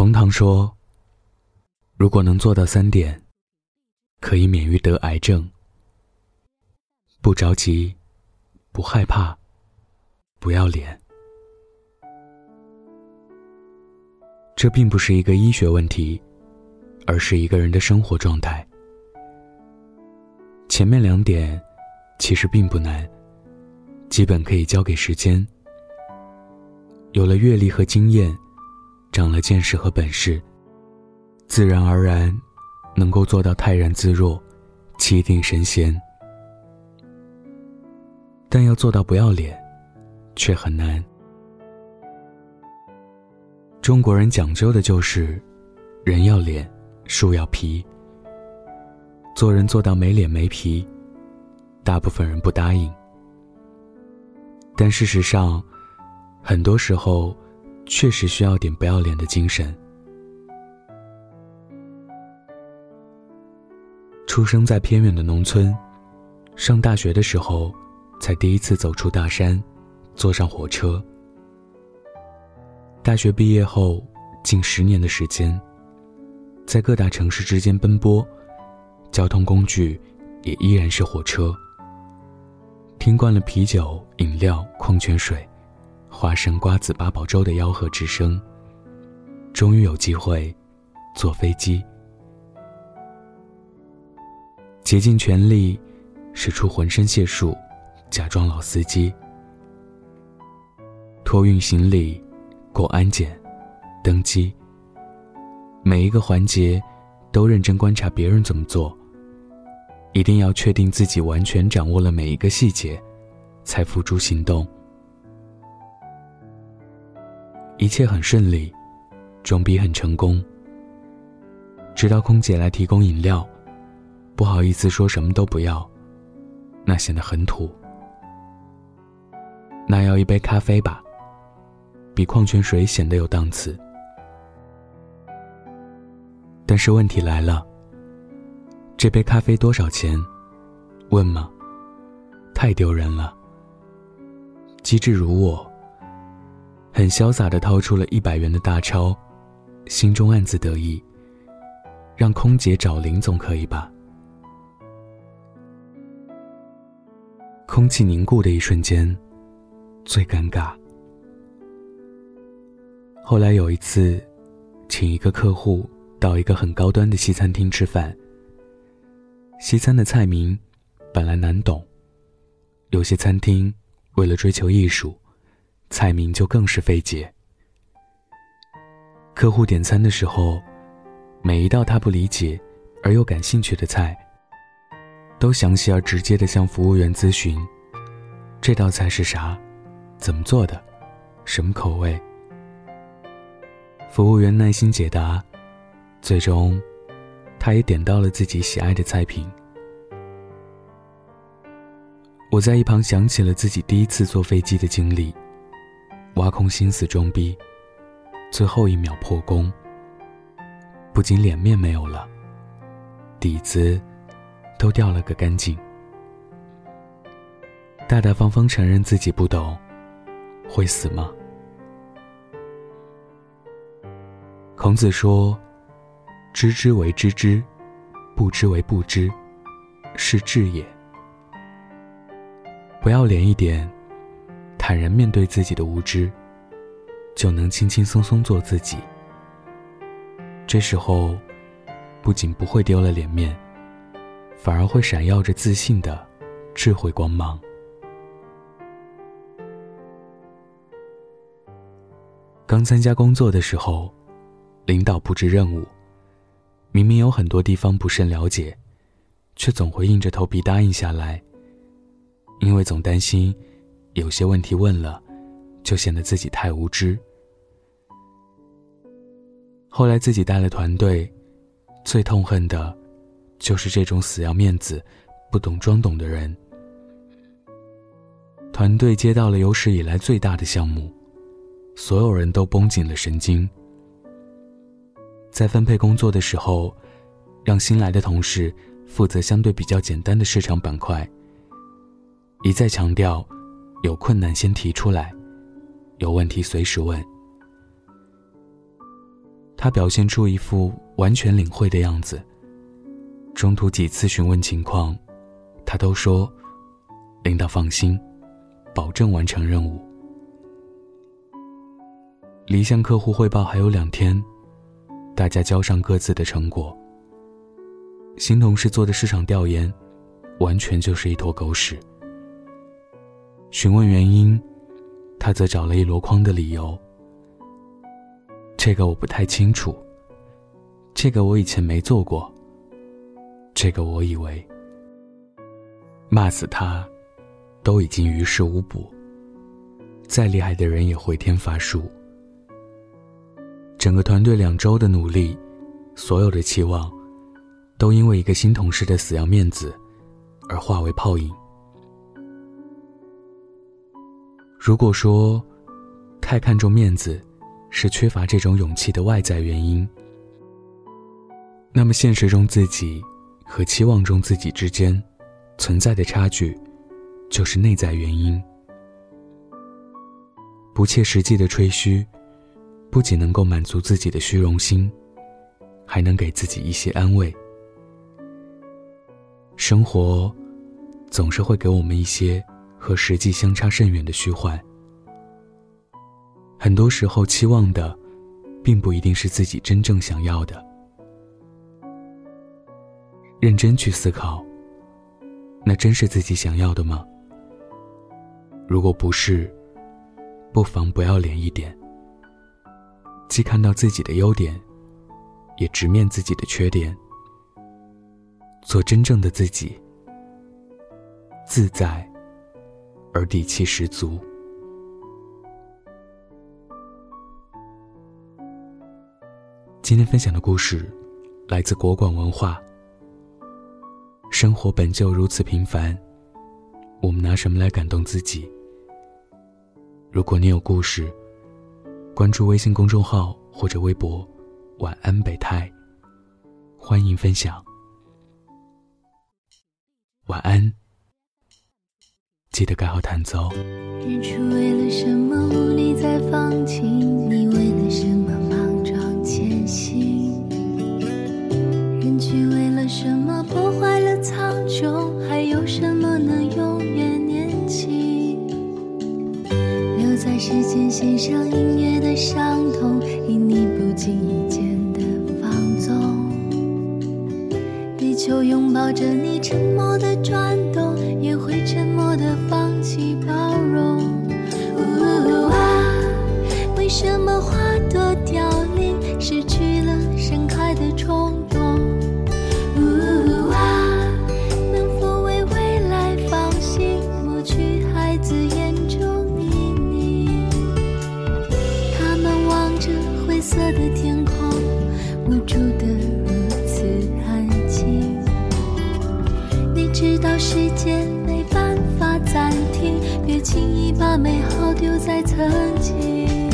冯唐说：“如果能做到三点，可以免于得癌症。不着急，不害怕，不要脸。这并不是一个医学问题，而是一个人的生活状态。前面两点其实并不难，基本可以交给时间。有了阅历和经验。”长了见识和本事，自然而然能够做到泰然自若、气定神闲。但要做到不要脸，却很难。中国人讲究的就是人要脸，树要皮。做人做到没脸没皮，大部分人不答应。但事实上，很多时候。确实需要点不要脸的精神。出生在偏远的农村，上大学的时候，才第一次走出大山，坐上火车。大学毕业后，近十年的时间，在各大城市之间奔波，交通工具也依然是火车。听惯了啤酒、饮料、矿泉水。花生、瓜子、八宝粥的吆喝之声，终于有机会坐飞机，竭尽全力，使出浑身解数，假装老司机，托运行李，过安检，登机，每一个环节都认真观察别人怎么做，一定要确定自己完全掌握了每一个细节，才付诸行动。一切很顺利，装逼很成功。直到空姐来提供饮料，不好意思说什么都不要，那显得很土。那要一杯咖啡吧，比矿泉水显得有档次。但是问题来了，这杯咖啡多少钱？问吗？太丢人了。机智如我。很潇洒的掏出了一百元的大钞，心中暗自得意。让空姐找零总可以吧？空气凝固的一瞬间，最尴尬。后来有一次，请一个客户到一个很高端的西餐厅吃饭。西餐的菜名本来难懂，有些餐厅为了追求艺术。菜名就更是费解。客户点餐的时候，每一道他不理解而又感兴趣的菜，都详细而直接的向服务员咨询：这道菜是啥？怎么做的？什么口味？服务员耐心解答，最终，他也点到了自己喜爱的菜品。我在一旁想起了自己第一次坐飞机的经历。挖空心思装逼，最后一秒破功。不仅脸面没有了，底子都掉了个干净。大大方方承认自己不懂，会死吗？孔子说：“知之为知之，不知为不知，是智也。”不要脸一点。坦然面对自己的无知，就能轻轻松松做自己。这时候，不仅不会丢了脸面，反而会闪耀着自信的智慧光芒。刚参加工作的时候，领导布置任务，明明有很多地方不甚了解，却总会硬着头皮答应下来，因为总担心。有些问题问了，就显得自己太无知。后来自己带了团队，最痛恨的，就是这种死要面子、不懂装懂的人。团队接到了有史以来最大的项目，所有人都绷紧了神经。在分配工作的时候，让新来的同事负责相对比较简单的市场板块，一再强调。有困难先提出来，有问题随时问。他表现出一副完全领会的样子。中途几次询问情况，他都说：“领导放心，保证完成任务。”离向客户汇报还有两天，大家交上各自的成果。新同事做的市场调研，完全就是一坨狗屎。询问原因，他则找了一箩筐的理由。这个我不太清楚。这个我以前没做过。这个我以为。骂死他，都已经于事无补。再厉害的人也回天乏术。整个团队两周的努力，所有的期望，都因为一个新同事的死要面子，而化为泡影。如果说，太看重面子，是缺乏这种勇气的外在原因，那么现实中自己和期望中自己之间存在的差距，就是内在原因。不切实际的吹嘘，不仅能够满足自己的虚荣心，还能给自己一些安慰。生活，总是会给我们一些。和实际相差甚远的虚幻，很多时候期望的，并不一定是自己真正想要的。认真去思考，那真是自己想要的吗？如果不是，不妨不要脸一点，既看到自己的优点，也直面自己的缺点，做真正的自己，自在。而底气十足。今天分享的故事来自国馆文化。生活本就如此平凡，我们拿什么来感动自己？如果你有故事，关注微信公众号或者微博“晚安北太”，欢迎分享。晚安。记得盖好毯子哦。日出为了什么无力再放晴？你为了什么莽撞前行？人群为知道时间没办法。暂停，别轻易把美好丢在曾经。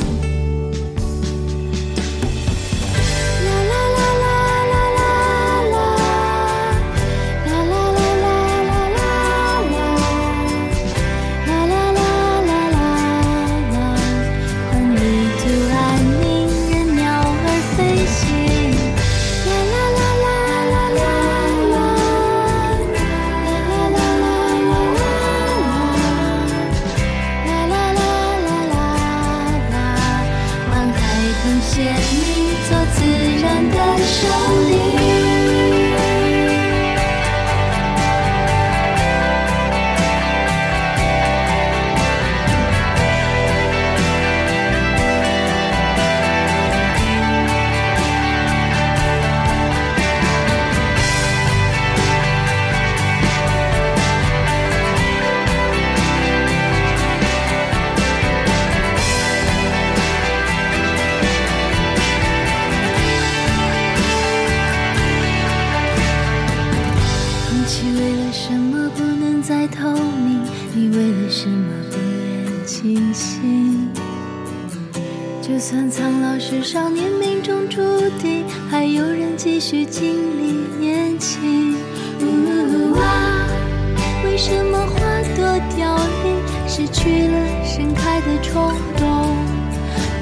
失去了盛开的冲动。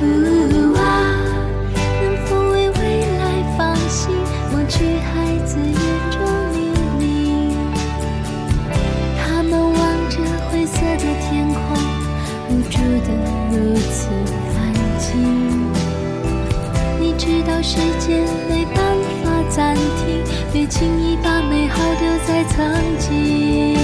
呜啊，能否为未来放心抹去孩子眼中迷离？他们望着灰色的天空，无助得如此安静。你知道时间没办法暂停，别轻易把美好丢在曾经。